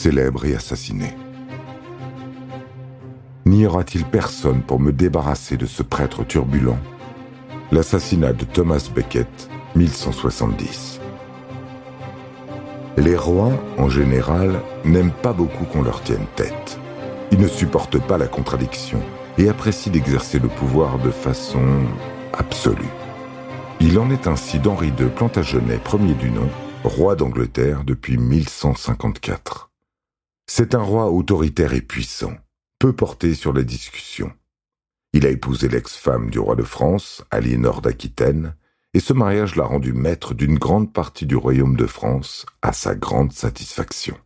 célèbre et assassiné. N'y aura-t-il personne pour me débarrasser de ce prêtre turbulent? L'assassinat de Thomas Becket, 1170. Les rois, en général, n'aiment pas beaucoup qu'on leur tienne tête. Ils ne supportent pas la contradiction et apprécient d'exercer le pouvoir de façon absolue. Il en est ainsi d'Henri II Plantagenet, premier du nom, roi d'Angleterre depuis 1154. C'est un roi autoritaire et puissant, peu porté sur la discussion. Il a épousé l'ex-femme du roi de France, Aliénor d'Aquitaine, et ce mariage l'a rendu maître d'une grande partie du royaume de France, à sa grande satisfaction.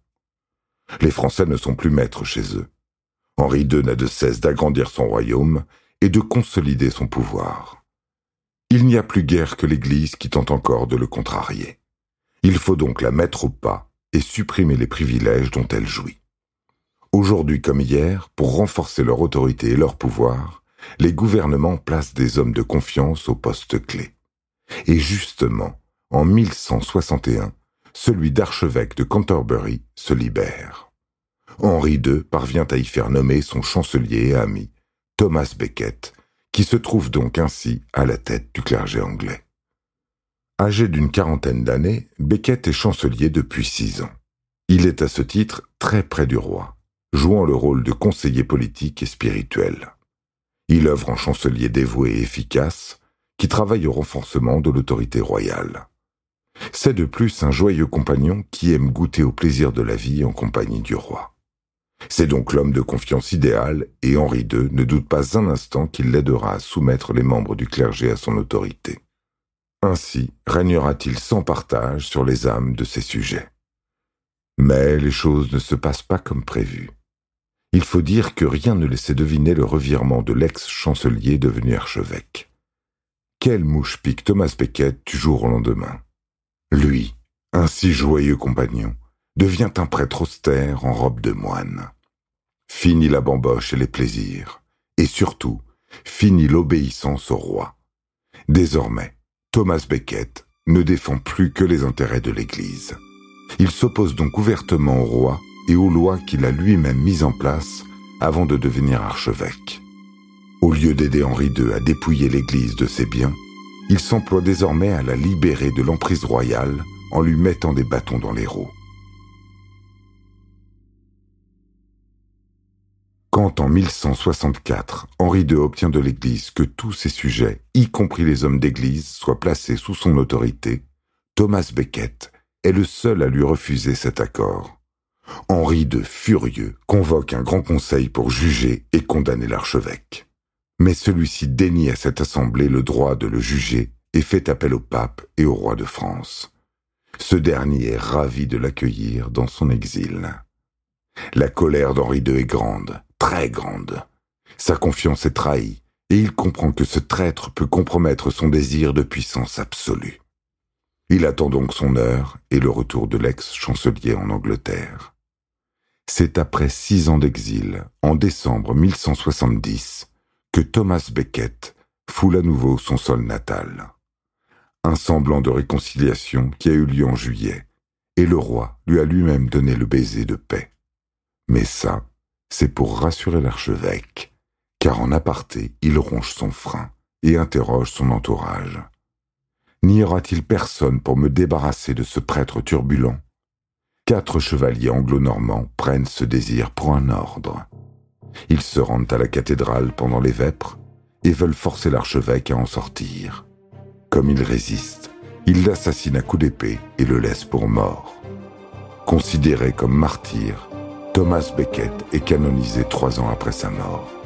Les Français ne sont plus maîtres chez eux. Henri II n'a de cesse d'agrandir son royaume et de consolider son pouvoir. Il n'y a plus guère que l'Église qui tente encore de le contrarier. Il faut donc la mettre au pas et supprimer les privilèges dont elle jouit. Aujourd'hui comme hier, pour renforcer leur autorité et leur pouvoir, les gouvernements placent des hommes de confiance aux postes clés. Et justement, en 1161, celui d'archevêque de Canterbury se libère. Henri II parvient à y faire nommer son chancelier et ami, Thomas Becket, qui se trouve donc ainsi à la tête du clergé anglais. Âgé d'une quarantaine d'années, Becket est chancelier depuis six ans. Il est à ce titre très près du roi, jouant le rôle de conseiller politique et spirituel. Il œuvre en chancelier dévoué et efficace, qui travaille au renforcement de l'autorité royale. C'est de plus un joyeux compagnon qui aime goûter au plaisir de la vie en compagnie du roi. C'est donc l'homme de confiance idéal et Henri II ne doute pas un instant qu'il l'aidera à soumettre les membres du clergé à son autorité. Ainsi régnera-t-il sans partage sur les âmes de ses sujets. Mais les choses ne se passent pas comme prévu. Il faut dire que rien ne laissait deviner le revirement de l'ex-chancelier devenu archevêque. Quelle mouche pique Thomas Becket du jour au lendemain Lui, un si joyeux compagnon, devient un prêtre austère en robe de moine. Fini la bamboche et les plaisirs, et surtout, fini l'obéissance au roi. Désormais, Thomas Becket ne défend plus que les intérêts de l'Église. Il s'oppose donc ouvertement au roi et aux lois qu'il a lui-même mises en place avant de devenir archevêque. Au lieu d'aider Henri II à dépouiller l'Église de ses biens, il s'emploie désormais à la libérer de l'emprise royale en lui mettant des bâtons dans les roues. Quand en 1164, Henri II obtient de l'Église que tous ses sujets, y compris les hommes d'Église, soient placés sous son autorité, Thomas Becket est le seul à lui refuser cet accord. Henri II, furieux, convoque un grand conseil pour juger et condamner l'archevêque mais celui-ci dénie à cette assemblée le droit de le juger et fait appel au pape et au roi de France. Ce dernier est ravi de l'accueillir dans son exil. La colère d'Henri II est grande, très grande. Sa confiance est trahie, et il comprend que ce traître peut compromettre son désir de puissance absolue. Il attend donc son heure et le retour de l'ex-chancelier en Angleterre. C'est après six ans d'exil, en décembre 1170, que Thomas Becket foule à nouveau son sol natal. Un semblant de réconciliation qui a eu lieu en juillet, et le roi lui a lui-même donné le baiser de paix. Mais ça, c'est pour rassurer l'archevêque, car en aparté, il ronge son frein et interroge son entourage. N'y aura-t-il personne pour me débarrasser de ce prêtre turbulent? Quatre chevaliers anglo-normands prennent ce désir pour un ordre. Ils se rendent à la cathédrale pendant les vêpres et veulent forcer l'archevêque à en sortir. Comme il résiste, ils l'assassinent à coups d'épée et le laissent pour mort. Considéré comme martyr, Thomas Becket est canonisé trois ans après sa mort.